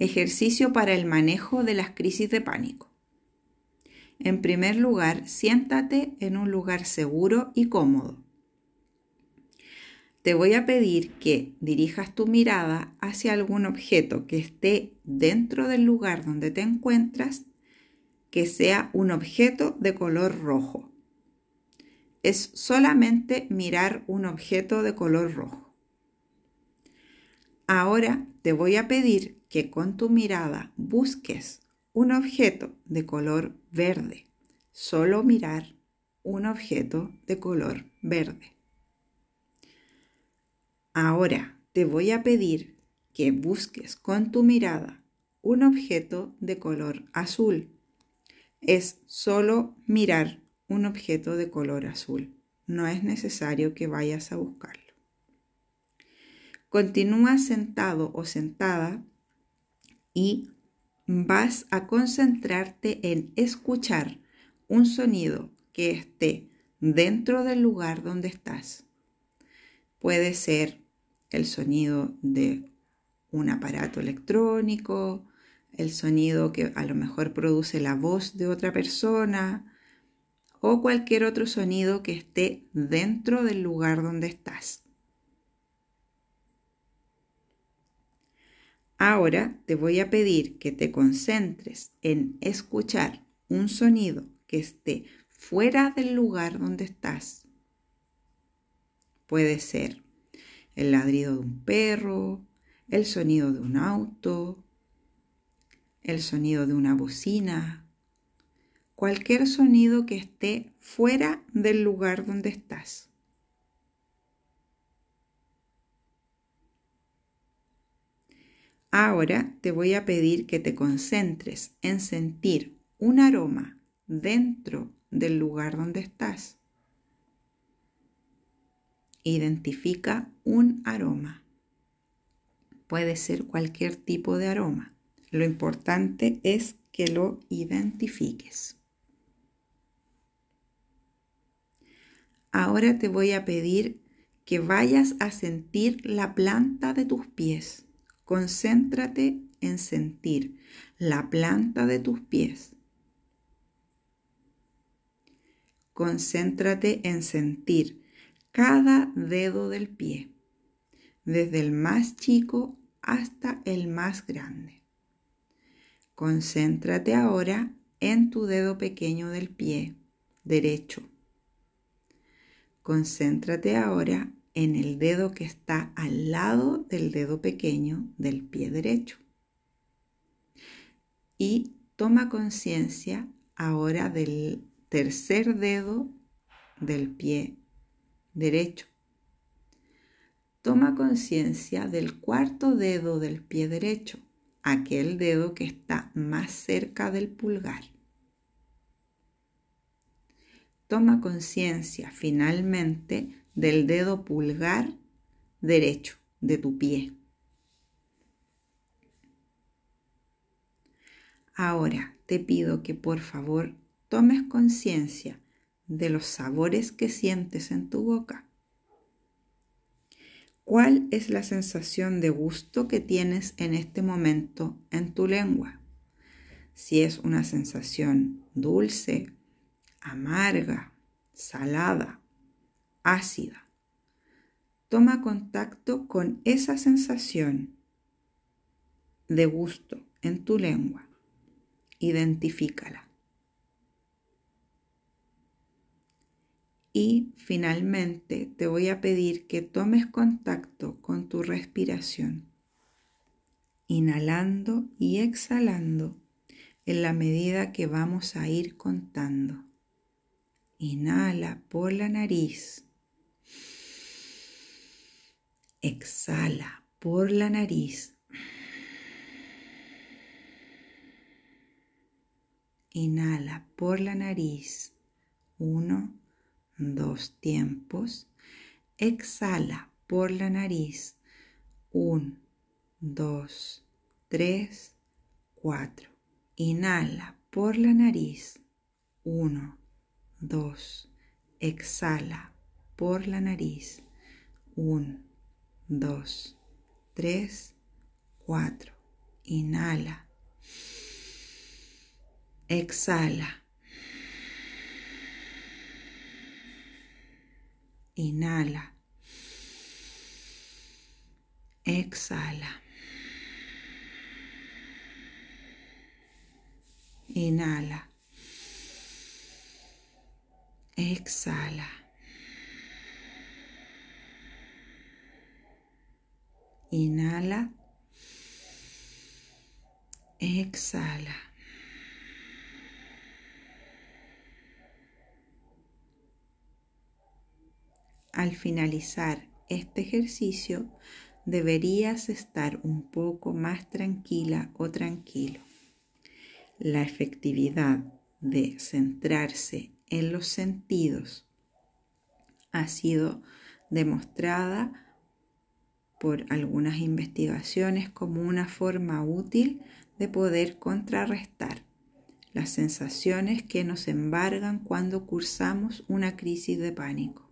Ejercicio para el manejo de las crisis de pánico. En primer lugar, siéntate en un lugar seguro y cómodo. Te voy a pedir que dirijas tu mirada hacia algún objeto que esté dentro del lugar donde te encuentras, que sea un objeto de color rojo. Es solamente mirar un objeto de color rojo. Ahora te voy a pedir que con tu mirada busques un objeto de color verde. Solo mirar un objeto de color verde. Ahora te voy a pedir que busques con tu mirada un objeto de color azul. Es solo mirar un objeto de color azul. No es necesario que vayas a buscarlo. Continúa sentado o sentada y vas a concentrarte en escuchar un sonido que esté dentro del lugar donde estás. Puede ser el sonido de un aparato electrónico, el sonido que a lo mejor produce la voz de otra persona o cualquier otro sonido que esté dentro del lugar donde estás. Ahora te voy a pedir que te concentres en escuchar un sonido que esté fuera del lugar donde estás. Puede ser el ladrido de un perro, el sonido de un auto, el sonido de una bocina, cualquier sonido que esté fuera del lugar donde estás. Ahora te voy a pedir que te concentres en sentir un aroma dentro del lugar donde estás. Identifica un aroma. Puede ser cualquier tipo de aroma. Lo importante es que lo identifiques. Ahora te voy a pedir que vayas a sentir la planta de tus pies. Concéntrate en sentir la planta de tus pies. Concéntrate en sentir cada dedo del pie, desde el más chico hasta el más grande. Concéntrate ahora en tu dedo pequeño del pie derecho. Concéntrate ahora en el dedo que está al lado del dedo pequeño del pie derecho. Y toma conciencia ahora del tercer dedo del pie derecho. Toma conciencia del cuarto dedo del pie derecho, aquel dedo que está más cerca del pulgar. Toma conciencia finalmente del dedo pulgar derecho de tu pie. Ahora te pido que por favor tomes conciencia de los sabores que sientes en tu boca. ¿Cuál es la sensación de gusto que tienes en este momento en tu lengua? Si es una sensación dulce, amarga, salada, ácida. Toma contacto con esa sensación de gusto en tu lengua. Identifícala. Y finalmente te voy a pedir que tomes contacto con tu respiración, inhalando y exhalando en la medida que vamos a ir contando. Inhala por la nariz. Exhala por la nariz. Inhala por la nariz. Uno, dos tiempos. Exhala por la nariz. Un, dos, tres, cuatro. Inhala por la nariz. Uno, dos. Exhala por la nariz. Un, dos, tres, cuatro. Inhala. Exhala. Inhala. Exhala. Inhala. Exhala. Inhala. Exhala. Al finalizar este ejercicio, deberías estar un poco más tranquila o tranquilo. La efectividad de centrarse en los sentidos ha sido demostrada por algunas investigaciones como una forma útil de poder contrarrestar las sensaciones que nos embargan cuando cursamos una crisis de pánico.